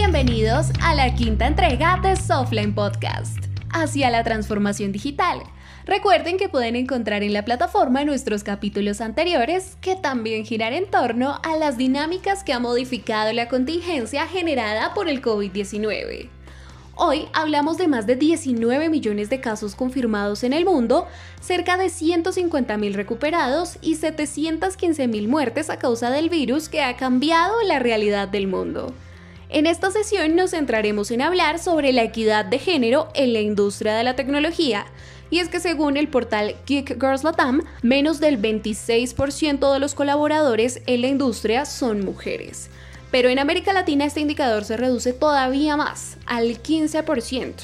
Bienvenidos a la quinta entrega de Softline Podcast, hacia la transformación digital. Recuerden que pueden encontrar en la plataforma nuestros capítulos anteriores que también giran en torno a las dinámicas que ha modificado la contingencia generada por el COVID-19. Hoy hablamos de más de 19 millones de casos confirmados en el mundo, cerca de 150 mil recuperados y 715 mil muertes a causa del virus que ha cambiado la realidad del mundo. En esta sesión nos centraremos en hablar sobre la equidad de género en la industria de la tecnología, y es que según el portal Geek Girls Latam, menos del 26% de los colaboradores en la industria son mujeres. Pero en América Latina este indicador se reduce todavía más, al 15%.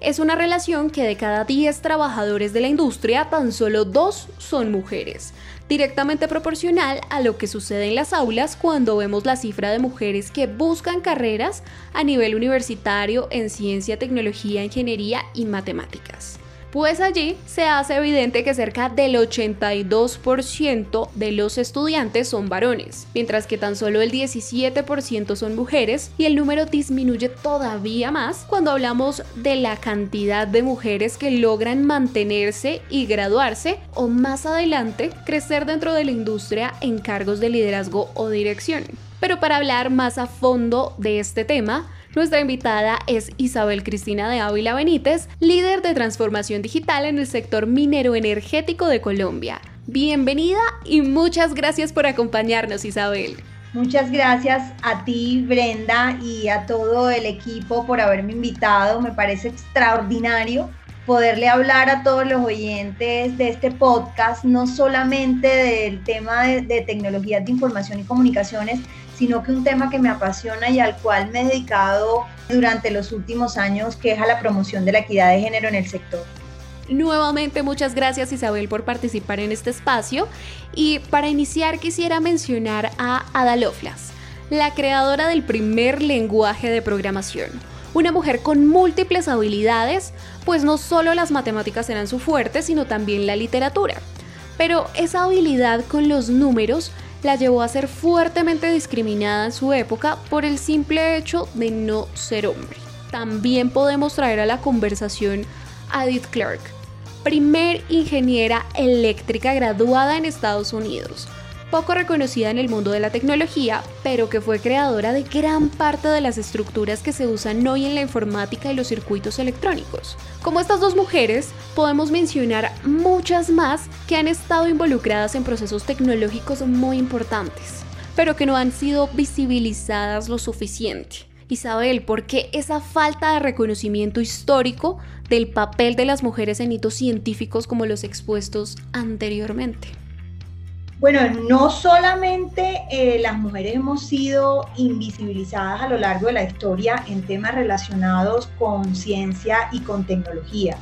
Es una relación que de cada 10 trabajadores de la industria, tan solo 2 son mujeres, directamente proporcional a lo que sucede en las aulas cuando vemos la cifra de mujeres que buscan carreras a nivel universitario en ciencia, tecnología, ingeniería y matemáticas pues allí se hace evidente que cerca del 82% de los estudiantes son varones, mientras que tan solo el 17% son mujeres y el número disminuye todavía más cuando hablamos de la cantidad de mujeres que logran mantenerse y graduarse o más adelante crecer dentro de la industria en cargos de liderazgo o dirección. Pero para hablar más a fondo de este tema, nuestra invitada es Isabel Cristina de Ávila Benítez, líder de transformación digital en el sector minero energético de Colombia. Bienvenida y muchas gracias por acompañarnos, Isabel. Muchas gracias a ti, Brenda, y a todo el equipo por haberme invitado. Me parece extraordinario poderle hablar a todos los oyentes de este podcast, no solamente del tema de, de tecnologías de información y comunicaciones, sino que un tema que me apasiona y al cual me he dedicado durante los últimos años, que es a la promoción de la equidad de género en el sector. Nuevamente muchas gracias Isabel por participar en este espacio y para iniciar quisiera mencionar a Ada Lovelace, la creadora del primer lenguaje de programación. Una mujer con múltiples habilidades, pues no solo las matemáticas eran su fuerte, sino también la literatura. Pero esa habilidad con los números la llevó a ser fuertemente discriminada en su época por el simple hecho de no ser hombre. También podemos traer a la conversación a Edith Clark, primer ingeniera eléctrica graduada en Estados Unidos, poco reconocida en el mundo de la tecnología, pero que fue creadora de gran parte de las estructuras que se usan hoy en la informática y los circuitos electrónicos. Como estas dos mujeres, podemos mencionar muchas más que han estado involucradas en procesos tecnológicos muy importantes, pero que no han sido visibilizadas lo suficiente. Isabel, ¿por qué esa falta de reconocimiento histórico del papel de las mujeres en hitos científicos como los expuestos anteriormente? Bueno, no solamente eh, las mujeres hemos sido invisibilizadas a lo largo de la historia en temas relacionados con ciencia y con tecnología.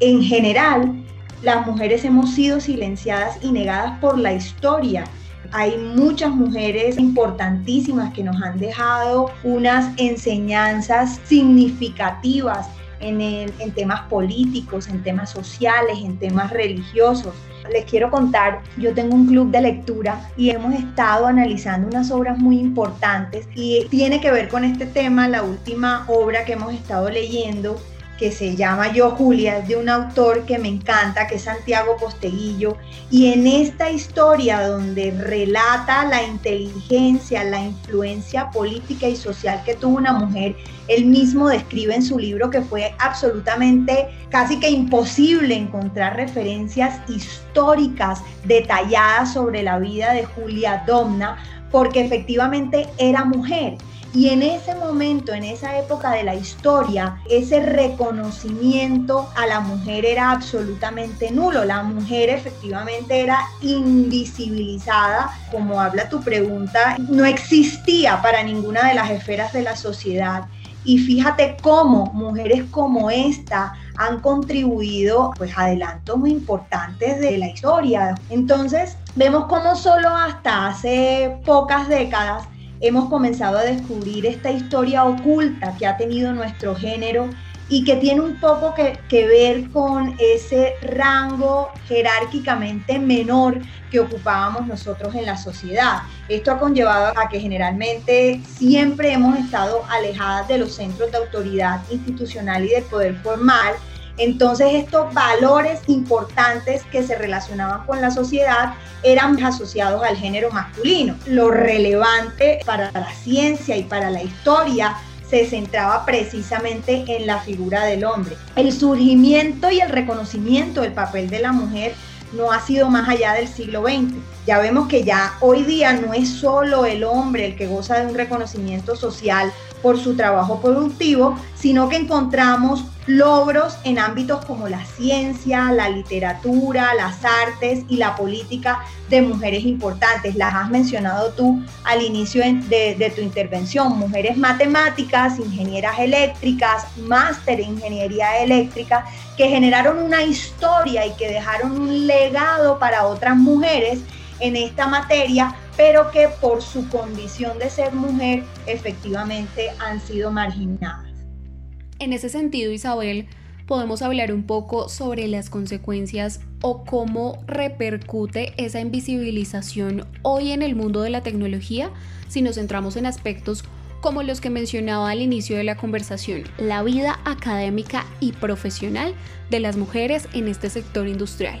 En general, las mujeres hemos sido silenciadas y negadas por la historia. Hay muchas mujeres importantísimas que nos han dejado unas enseñanzas significativas en, en temas políticos, en temas sociales, en temas religiosos. Les quiero contar, yo tengo un club de lectura y hemos estado analizando unas obras muy importantes y tiene que ver con este tema, la última obra que hemos estado leyendo que se llama Yo Julia, es de un autor que me encanta, que es Santiago Posteguillo, y en esta historia donde relata la inteligencia, la influencia política y social que tuvo una mujer, él mismo describe en su libro que fue absolutamente casi que imposible encontrar referencias históricas detalladas sobre la vida de Julia Domna, porque efectivamente era mujer y en ese momento, en esa época de la historia, ese reconocimiento a la mujer era absolutamente nulo. La mujer efectivamente era invisibilizada, como habla tu pregunta, no existía para ninguna de las esferas de la sociedad. Y fíjate cómo mujeres como esta han contribuido pues adelantos muy importantes de la historia. Entonces, vemos cómo solo hasta hace pocas décadas hemos comenzado a descubrir esta historia oculta que ha tenido nuestro género y que tiene un poco que, ver con ese rango jerárquicamente menor que ocupábamos nosotros en la sociedad. Esto ha conllevado a que generalmente siempre hemos estado alejadas de los centros de autoridad institucional y del poder formal. Entonces estos valores importantes que se relacionaban con la sociedad eran asociados al género masculino. Lo relevante para la ciencia y para la historia se centraba precisamente en la figura del hombre. El surgimiento y el reconocimiento del papel de la mujer no ha sido más allá del siglo XX. Ya vemos que ya hoy día no es solo el hombre el que goza de un reconocimiento social por su trabajo productivo, sino que encontramos logros en ámbitos como la ciencia, la literatura, las artes y la política de mujeres importantes. Las has mencionado tú al inicio de, tu intervención. Mujeres matemáticas, ingenieras eléctricas, máster en ingeniería eléctrica, que generaron una historia y que dejaron un legado para otras mujeres en esta materia, pero que por su condición de ser mujer efectivamente han sido marginadas. En ese sentido, Isabel, podemos hablar un poco sobre las consecuencias o cómo repercute esa invisibilización hoy en el mundo de la tecnología si nos centramos en aspectos como los que mencionaba al inicio de la conversación, la vida académica y profesional de las mujeres en este sector industrial.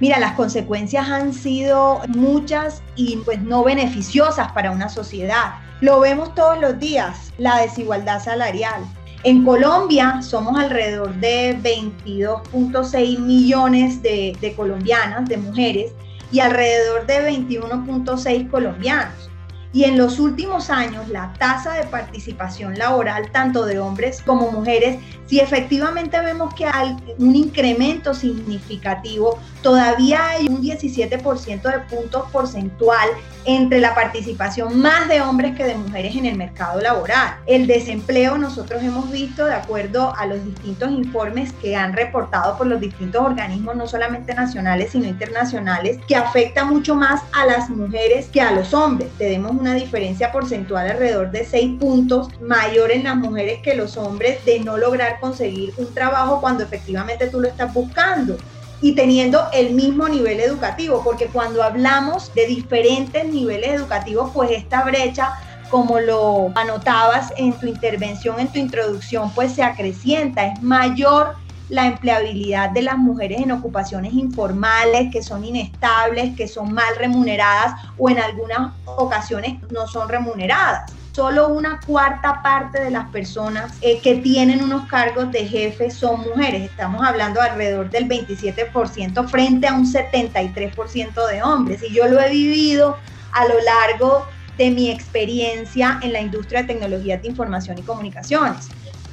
Mira, las consecuencias han sido muchas y pues no beneficiosas para una sociedad. Lo vemos todos los días, la desigualdad salarial. En Colombia somos alrededor de 22.6 millones de, de colombianas, de mujeres, y alrededor de 21.6 colombianos. Y en los últimos años, la tasa de participación laboral, tanto de hombres como mujeres, si efectivamente vemos que hay un incremento significativo, todavía hay un 17% de puntos porcentual entre la participación más de hombres que de mujeres en el mercado laboral. El desempleo nosotros hemos visto, de acuerdo a los distintos informes que han reportado por los distintos organismos, no solamente nacionales, sino internacionales, que afecta mucho más a las mujeres que a los hombres. Tenemos una diferencia porcentual alrededor de 6 puntos mayor en las mujeres que los hombres de no lograr conseguir un trabajo cuando efectivamente tú lo estás buscando y teniendo el mismo nivel educativo, porque cuando hablamos de diferentes niveles educativos, pues esta brecha como lo anotabas en tu intervención, en tu introducción, pues se acrecienta, es mayor la empleabilidad de las mujeres en ocupaciones informales, que son inestables, que son mal remuneradas o en algunas ocasiones no son remuneradas. Solo una cuarta parte de las personas eh, que tienen unos cargos de jefe son mujeres. Estamos hablando alrededor del 27% frente a un 73% de hombres. Y yo lo he vivido a lo largo de mi experiencia en la industria de tecnologías de información y comunicaciones.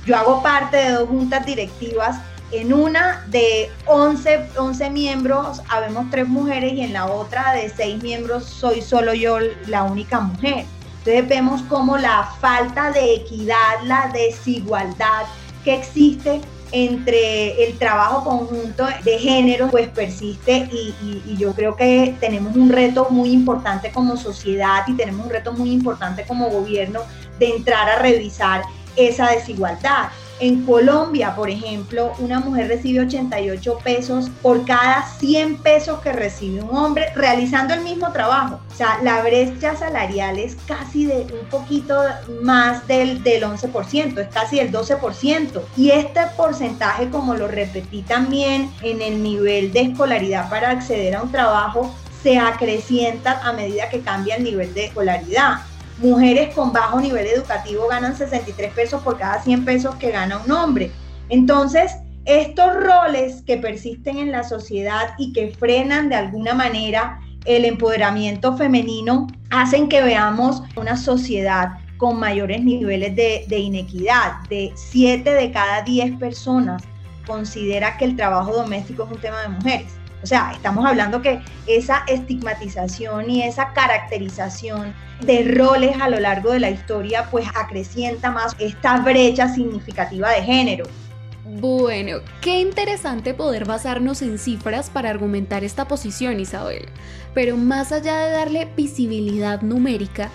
Yo hago parte de dos juntas directivas en una de 11, 11 miembros habemos tres mujeres y en la otra de seis miembros soy solo yo la única mujer. Entonces vemos como la falta de equidad, la desigualdad que existe entre el trabajo conjunto de género pues persiste y, y, yo creo que tenemos un reto muy importante como sociedad y tenemos un reto muy importante como gobierno de entrar a revisar esa desigualdad. En Colombia, por ejemplo, una mujer recibe 88 pesos por cada 100 pesos que recibe un hombre realizando el mismo trabajo. O sea, la brecha salarial es casi de un poquito más del, del 11%, es casi del 12%. Y este porcentaje, como lo repetí también en el nivel de escolaridad para acceder a un trabajo, se acrecienta a medida que cambia el nivel de escolaridad. Mujeres con bajo nivel educativo ganan 63 pesos por cada 100 pesos que gana un hombre. Entonces, estos roles que persisten en la sociedad y que frenan de alguna manera el empoderamiento femenino hacen que veamos una sociedad con mayores niveles de, de inequidad. De 7 de cada 10 personas considera que el trabajo doméstico es un tema de mujeres. O sea, estamos hablando que esa estigmatización y esa caracterización de roles a lo largo de la historia pues acrecienta más esta brecha significativa de género. Bueno, qué interesante poder basarnos en cifras para argumentar esta posición, Isabel. Pero más allá de darle visibilidad numérica,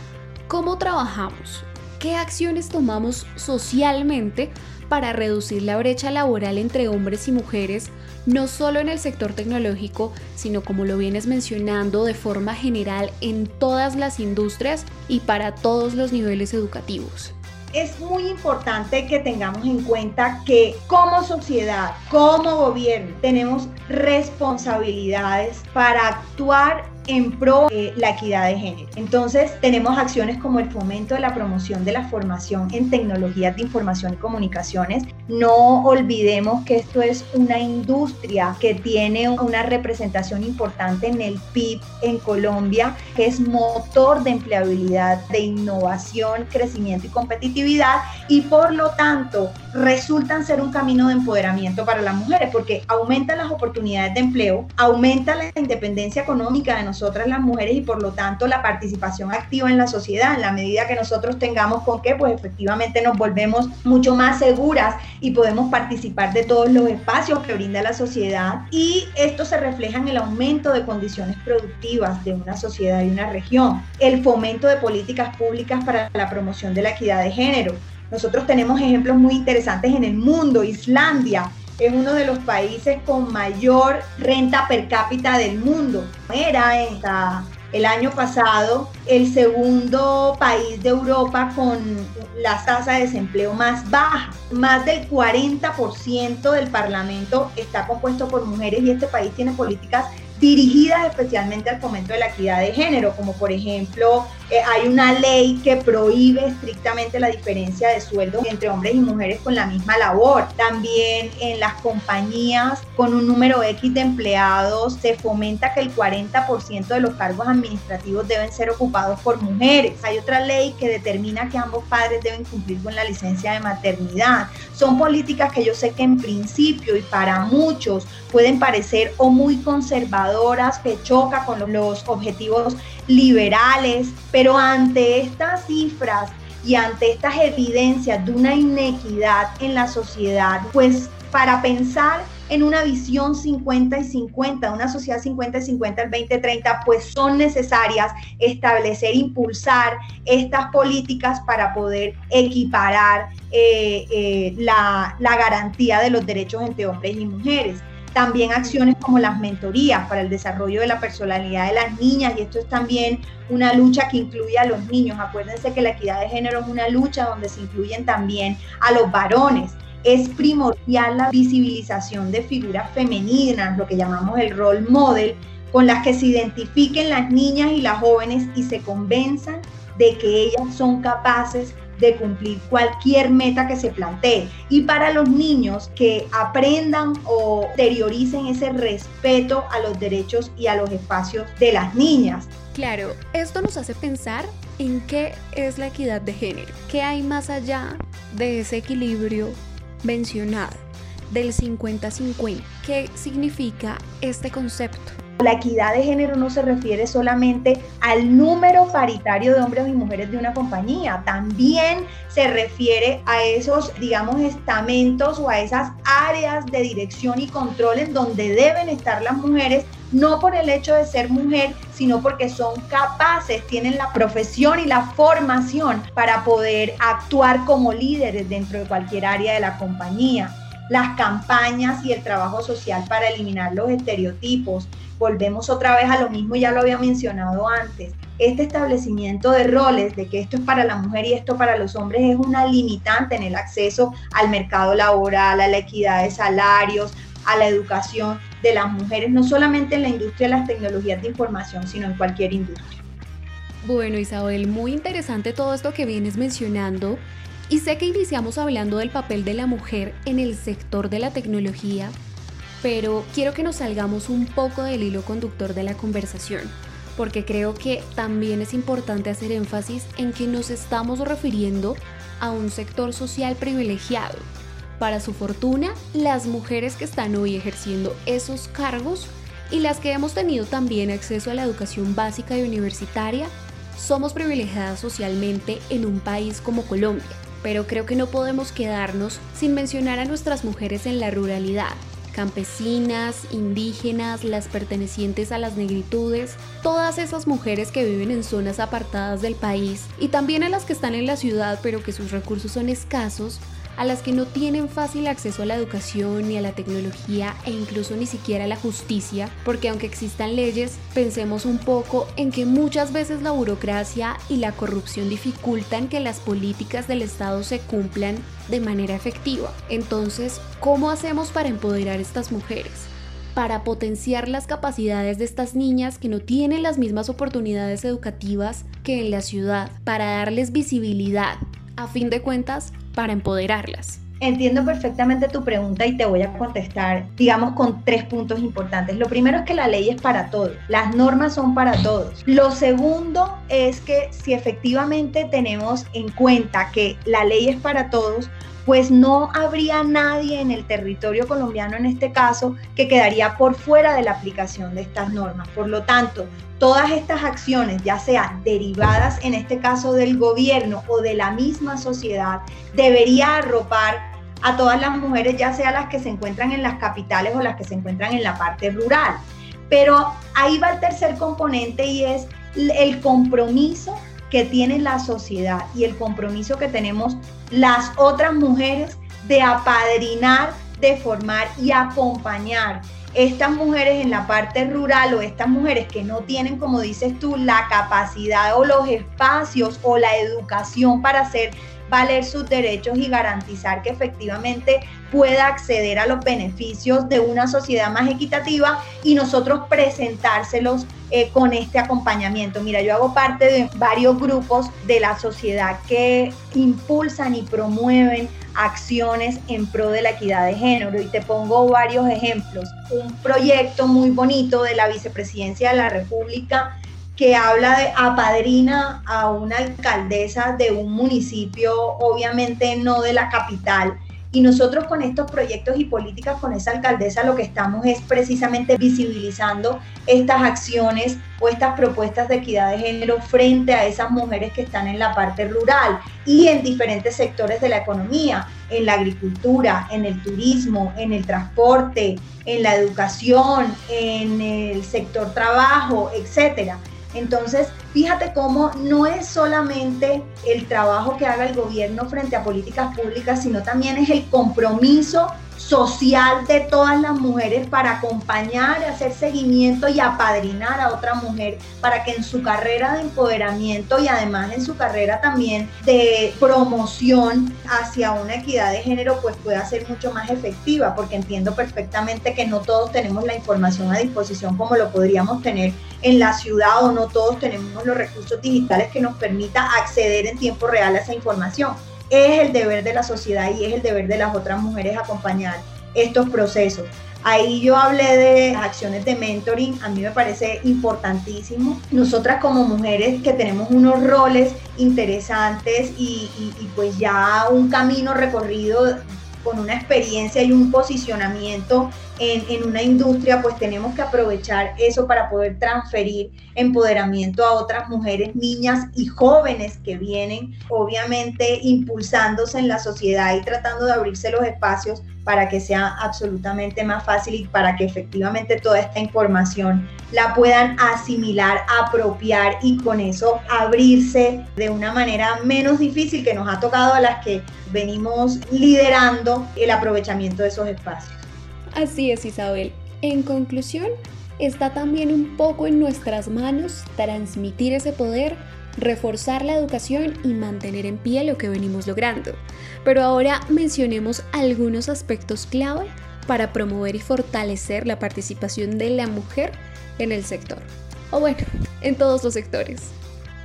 ¿cómo trabajamos? ¿qué acciones tomamos socialmente para reducir la brecha laboral entre hombres y mujeres, no solo en el sector tecnológico, sino como lo vienes mencionando de forma general en todas las industrias y para todos los niveles educativos? es muy importante que tengamos en cuenta que como sociedad, como gobierno, tenemos responsabilidades para actuar en pro de la equidad de género. Entonces, tenemos acciones como el fomento de la promoción de la formación en tecnologías de información y comunicaciones. No olvidemos que esto es una industria que tiene una representación importante en el PIB en Colombia, que es motor de empleabilidad, de innovación, crecimiento y competitividad y por lo tanto resultan ser un camino de empoderamiento para las mujeres porque aumentan las oportunidades de empleo, aumenta la independencia económica de nosotras las mujeres y por lo tanto la participación activa en la sociedad. En la medida que nosotros tengamos con qué, pues efectivamente nos volvemos mucho más seguras y podemos participar de todos los espacios que brinda la sociedad. Y esto se refleja en el aumento de condiciones productivas de una sociedad y una región. El fomento de políticas públicas para la promoción de la equidad de género. Nosotros tenemos ejemplos muy interesantes en el mundo. Islandia es uno de los países con mayor renta per cápita del mundo. Era el año pasado el segundo país de Europa con la tasa de desempleo más baja. Más del 40% del Parlamento está compuesto por mujeres y este país tiene políticas dirigidas especialmente al fomento de la equidad de género, como por ejemplo eh, hay una ley que prohíbe estrictamente la diferencia de sueldos entre hombres y mujeres con la misma labor. También en las compañías con un número X de empleados se fomenta que el 40% de los cargos administrativos deben ser ocupados por mujeres. Hay otra ley que determina que ambos padres deben cumplir con la licencia de maternidad. Son políticas que yo sé que en principio y para muchos pueden parecer o muy conservadoras, que choca con los objetivos liberales, pero ante estas cifras y ante estas evidencias de una inequidad en la sociedad, pues para pensar en una visión 50 y 50, una sociedad 50 y 50 al 2030, pues son necesarias establecer, impulsar estas políticas para poder equiparar eh, eh, la, la garantía de los derechos entre hombres y mujeres. También acciones como las mentorías para el desarrollo de la personalidad de las niñas y esto es también una lucha que incluye a los niños. Acuérdense que la equidad de género es una lucha donde se incluyen también a los varones. Es primordial la visibilización de figuras femeninas, lo que llamamos el role model, con las que se identifiquen las niñas y las jóvenes y se convenzan de que ellas son capaces de cumplir cualquier meta que se plantee. Y para los niños que aprendan o exterioricen ese respeto a los derechos y a los espacios de las niñas. Claro, esto nos hace pensar en qué es la equidad de género, qué hay más allá de ese equilibrio mencionado, del 50-50, qué significa este concepto. La equidad de género no se refiere solamente al número paritario de hombres y mujeres de una compañía, también se refiere a esos, digamos, estamentos o a esas áreas de dirección y control en donde deben estar las mujeres, no por el hecho de ser mujer, sino porque son capaces, tienen la profesión y la formación para poder actuar como líderes dentro de cualquier área de la compañía. Las campañas y el trabajo social para eliminar los estereotipos, volvemos otra vez a lo mismo, ya lo había mencionado antes. Este establecimiento de roles, de que esto es para la mujer y esto para los hombres, es una limitante en el acceso al mercado laboral, a la equidad de salarios, a la educación de las mujeres, no solamente en la industria de las tecnologías de información, sino en cualquier industria. Bueno, Isabel, muy interesante todo esto que vienes mencionando. Y sé que iniciamos hablando del papel de la mujer en el sector de la tecnología, pero quiero que nos salgamos un poco del hilo conductor de la conversación, porque creo que también es importante hacer énfasis en que nos estamos refiriendo a un sector social privilegiado. Para su fortuna, las mujeres que están hoy ejerciendo esos cargos y las que hemos tenido también acceso a la educación básica y universitaria, somos privilegiadas socialmente en un país como Colombia. Pero creo que no podemos quedarnos sin mencionar a nuestras mujeres en la ruralidad, campesinas, indígenas, las pertenecientes a las negritudes, todas esas mujeres que viven en zonas apartadas del país y también a las que están en la ciudad pero que sus recursos son escasos, a las que no tienen fácil acceso a la educación ni a la tecnología e incluso ni siquiera a la justicia, porque aunque existan leyes, pensemos un poco en que muchas veces la burocracia y la corrupción dificultan que las políticas del Estado se cumplan de manera efectiva. Entonces, ¿cómo hacemos para empoderar a estas mujeres? para potenciar las capacidades de estas niñas que no tienen las mismas oportunidades educativas que en la ciudad, para darles visibilidad, a fin de cuentas, para empoderarlas. Entiendo perfectamente tu pregunta y te voy a contestar, digamos, con tres puntos importantes. Lo primero es que la ley es para todos, las normas son para todos. Lo segundo es que si efectivamente tenemos en cuenta que la ley es para todos, pues no habría nadie en el territorio colombiano en este caso que quedaría por fuera de la aplicación de estas normas. Por lo tanto, todas estas acciones, ya sean derivadas en este caso del gobierno o de la misma sociedad, debería arropar a todas las mujeres, ya sea las que se encuentran en las capitales o las que se encuentran en la parte rural. Pero ahí va el tercer componente y es el compromiso que tiene la sociedad y el compromiso que tenemos las otras mujeres de apadrinar, de formar y acompañar. Estas mujeres en la parte rural o estas mujeres que no tienen, como dices tú, la capacidad o los espacios o la educación para hacer valer sus derechos y garantizar que efectivamente pueda acceder a los beneficios de una sociedad más equitativa y nosotros presentárselos eh, con este acompañamiento. Mira, yo hago parte de varios grupos de la sociedad que impulsan y promueven acciones en pro de la equidad de género y te pongo varios ejemplos. Un proyecto muy bonito de la Vicepresidencia de la República que habla de apadrina a una alcaldesa de un municipio, obviamente no de la capital. Y nosotros con estos proyectos y políticas con esa alcaldesa lo que estamos es precisamente visibilizando estas acciones o estas propuestas de equidad de género frente a esas mujeres que están en la parte rural y en diferentes sectores de la economía, en la agricultura, en el turismo, en el transporte, en la educación, en el sector trabajo, etcétera. Entonces, fíjate cómo no es solamente el trabajo que haga el gobierno frente a políticas públicas, sino también es el compromiso social de todas las mujeres para acompañar, hacer seguimiento y apadrinar a otra mujer para que en su carrera de empoderamiento y además en su carrera también de promoción hacia una equidad de género pues pueda ser mucho más efectiva porque entiendo perfectamente que no todos tenemos la información a disposición como lo podríamos tener en la ciudad o no todos tenemos los recursos digitales que nos permita acceder en tiempo real a esa información es el deber de la sociedad y es el deber de las otras mujeres acompañar estos procesos. Ahí yo hablé de acciones de mentoring, a mí me parece importantísimo. Nosotras como mujeres que tenemos unos roles interesantes y, y pues ya un camino recorrido con una experiencia y un posicionamiento en, una industria, pues tenemos que aprovechar eso para poder transferir empoderamiento a otras mujeres, niñas y jóvenes que vienen, obviamente impulsándose en la sociedad y tratando de abrirse los espacios para que sea absolutamente más fácil y para que efectivamente toda esta información la puedan asimilar, apropiar y con eso abrirse de una manera menos difícil que nos ha tocado a las que venimos liderando el aprovechamiento de esos espacios. Así es, Isabel. En conclusión, está también un poco en nuestras manos transmitir ese poder, reforzar la educación y mantener en pie lo que venimos logrando. Pero ahora mencionemos algunos aspectos clave para promover y fortalecer la participación de la mujer en el sector. O bueno, en todos los sectores.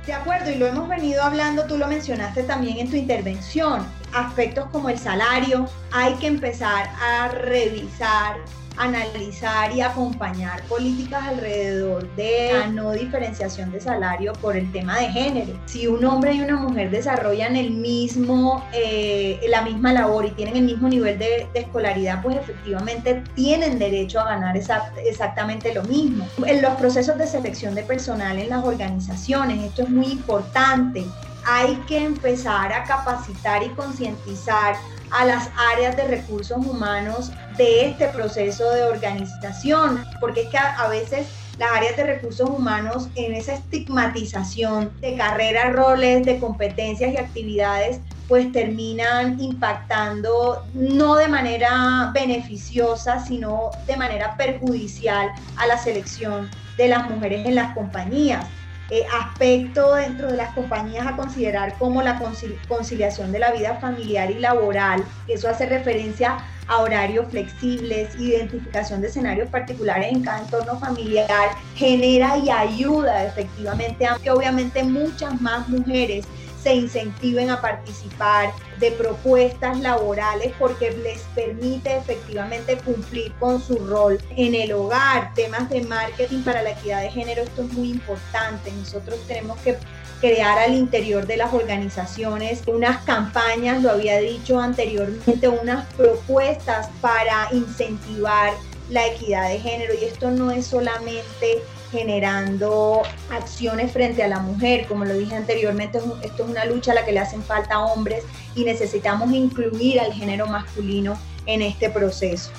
De acuerdo, y lo hemos venido hablando, tú lo mencionaste también en tu intervención, aspectos como el salario, hay que empezar a revisar analizar y acompañar políticas alrededor de la no diferenciación de salario por el tema de género. Si un hombre y una mujer desarrollan el mismo, eh, la misma labor y tienen el mismo nivel de, escolaridad, pues efectivamente tienen derecho a ganar exactamente lo mismo. En los procesos de selección de personal en las organizaciones, esto es muy importante. Hay que empezar a capacitar y concientizar a las áreas de recursos humanos de este proceso de organización, porque es que a, veces las áreas de recursos humanos en esa estigmatización de carreras, roles, de competencias y actividades, pues terminan impactando no de manera beneficiosa, sino de manera perjudicial a la selección de las mujeres en las compañías. Eh, aspecto dentro de las compañías a considerar como la conciliación de la vida familiar y laboral. Eso hace referencia a horarios flexibles, identificación de escenarios particulares en cada entorno familiar, genera y ayuda efectivamente a que obviamente muchas más mujeres se incentiven a participar de propuestas laborales porque les permite efectivamente cumplir con su rol en el hogar, temas de marketing para la equidad de género, esto es muy importante. Nosotros tenemos que crear al interior de las organizaciones unas campañas, lo había dicho anteriormente, unas propuestas para incentivar la equidad de género y esto no es solamente generando acciones frente a la mujer. Como lo dije anteriormente, esto es una lucha a la que le hacen falta hombres y necesitamos incluir al género masculino en este proceso.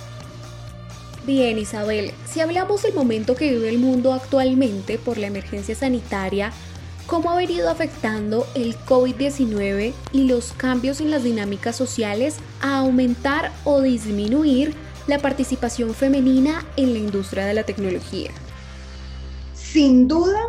Bien, Isabel, si hablamos del momento que vive el mundo actualmente por la emergencia sanitaria, ¿cómo ha venido afectando el COVID-19 y los cambios en las dinámicas sociales a aumentar o disminuir la participación femenina en la industria de la tecnología? Sin duda,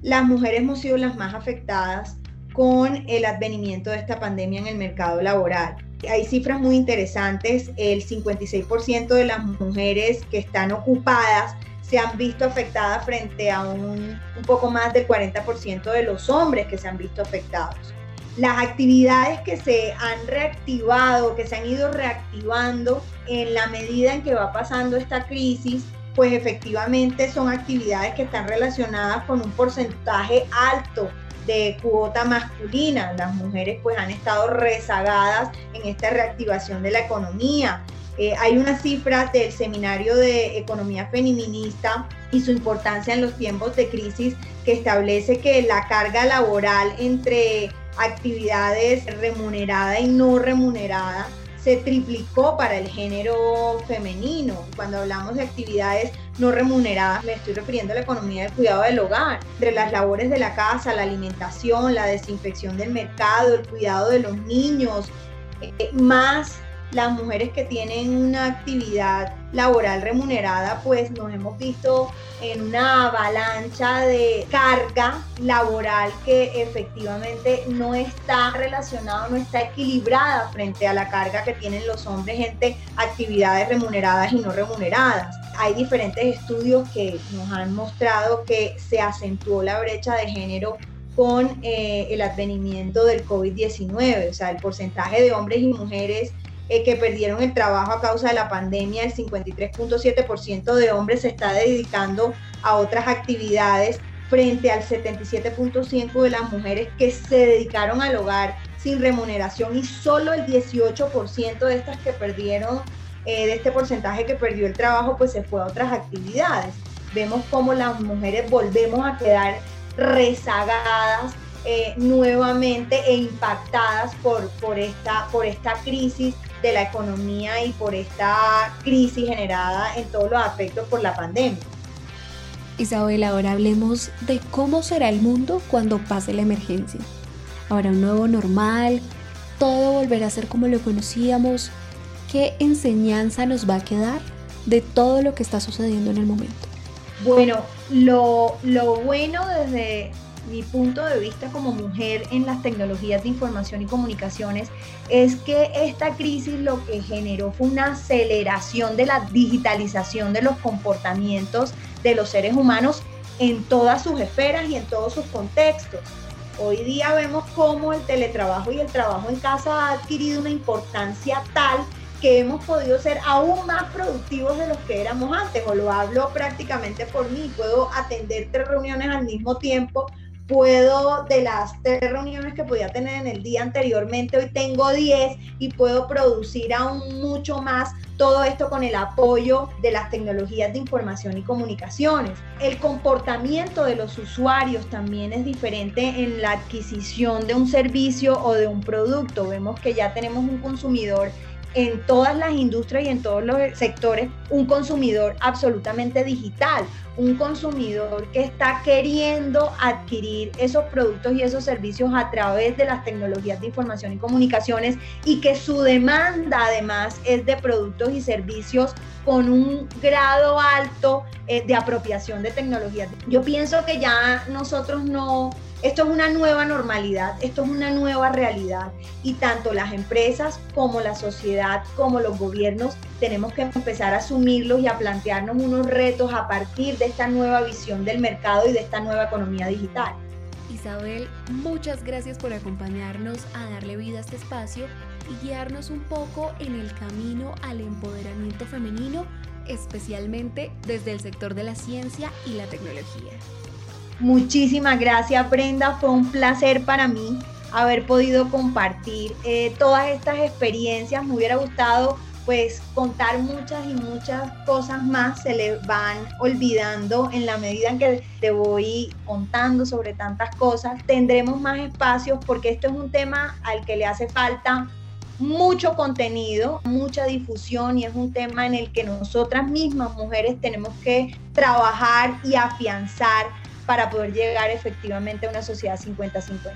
las mujeres hemos sido las más afectadas con el advenimiento de esta pandemia en el mercado laboral. Hay cifras muy interesantes, el 56% de las mujeres que están ocupadas se han visto afectadas frente a un, un poco más del 40% de los hombres que se han visto afectados. Las actividades que se han reactivado, que se han ido reactivando en la medida en que va pasando esta crisis, pues efectivamente son actividades que están relacionadas con un porcentaje alto de cuota masculina. Las mujeres pues han estado rezagadas en esta reactivación de la economía. Eh, hay unas cifras del Seminario de Economía Feminista y su importancia en los tiempos de crisis que establece que la carga laboral entre actividades remunerada y no remunerada se triplicó para el género femenino. Cuando hablamos de actividades no remuneradas, me estoy refiriendo a la economía del cuidado del hogar, entre las labores de la casa, la alimentación, la desinfección del mercado, el cuidado de los niños, eh, más las mujeres que tienen una actividad laboral remunerada, pues nos hemos visto en una avalancha de carga laboral que efectivamente no está relacionada, no está equilibrada frente a la carga que tienen los hombres entre actividades remuneradas y no remuneradas. Hay diferentes estudios que nos han mostrado que se acentuó la brecha de género con eh, el advenimiento del COVID-19, o sea, el porcentaje de hombres y mujeres eh, que perdieron el trabajo a causa de la pandemia, el 53.7% de hombres se está dedicando a otras actividades frente al 77.5% de las mujeres que se dedicaron al hogar sin remuneración y solo el 18% de estas que perdieron, eh, de este porcentaje que perdió el trabajo, pues se fue a otras actividades. Vemos cómo las mujeres volvemos a quedar rezagadas eh, nuevamente e impactadas por, por, esta, por esta crisis de la economía y por esta crisis generada en todos los aspectos por la pandemia. Isabel, ahora hablemos de cómo será el mundo cuando pase la emergencia. Habrá un nuevo normal, todo volverá a ser como lo conocíamos. ¿Qué enseñanza nos va a quedar de todo lo que está sucediendo en el momento? Bueno, lo, lo bueno desde, mi punto de vista como mujer en las tecnologías de información y comunicaciones es que esta crisis lo que generó fue una aceleración de la digitalización de los comportamientos de los seres humanos en todas sus esferas y en todos sus contextos. Hoy día vemos cómo el teletrabajo y el trabajo en casa ha adquirido una importancia tal que hemos podido ser aún más productivos de los que éramos antes, o lo hablo prácticamente por mí, puedo atender tres reuniones al mismo tiempo, puedo, de las tres reuniones que podía tener en el día anteriormente, hoy tengo 10 y puedo producir aún mucho más todo esto con el apoyo de las tecnologías de información y comunicaciones. El comportamiento de los usuarios también es diferente en la adquisición de un servicio o de un producto. Vemos que ya tenemos un consumidor en todas las industrias y en todos los sectores un consumidor absolutamente digital, un consumidor que está queriendo adquirir esos productos y esos servicios a través de las tecnologías de información y comunicaciones y que su demanda además es de productos y servicios con un grado alto eh, de apropiación de tecnologías. Yo pienso que ya nosotros no esto es una nueva normalidad, esto es una nueva realidad y tanto las empresas como la sociedad, como los gobiernos, tenemos que empezar a asumirlos y a plantearnos unos retos a partir de esta nueva visión del mercado y de esta nueva economía digital. Isabel, muchas gracias por acompañarnos a darle vida a este espacio y guiarnos un poco en el camino al empoderamiento femenino, especialmente desde el sector de la ciencia y la tecnología. Muchísimas gracias Brenda, fue un placer para mí haber podido compartir eh, todas estas experiencias. Me hubiera gustado pues contar muchas y muchas cosas más se le van olvidando en la medida en que te voy contando sobre tantas cosas. Tendremos más espacios porque esto es un tema al que le hace falta mucho contenido, mucha difusión y es un tema en el que nosotras mismas mujeres tenemos que trabajar y afianzar para poder llegar efectivamente a una sociedad 50-50.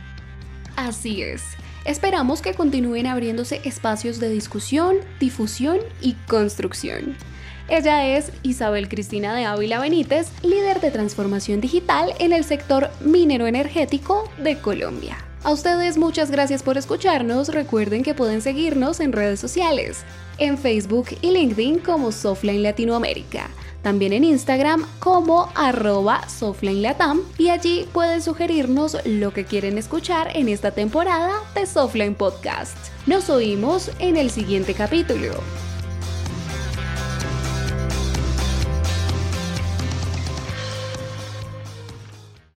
Así es. Esperamos que continúen abriéndose espacios de discusión, difusión y construcción. Ella es Isabel Cristina de Ávila Benítez, líder de transformación digital en el sector minero energético de Colombia. A ustedes muchas gracias por escucharnos. Recuerden que pueden seguirnos en redes sociales, en Facebook y LinkedIn como Softline Latinoamérica también en Instagram como arroba y allí pueden sugerirnos lo que quieren escuchar en esta temporada de Softline Podcast. Nos oímos en el siguiente capítulo.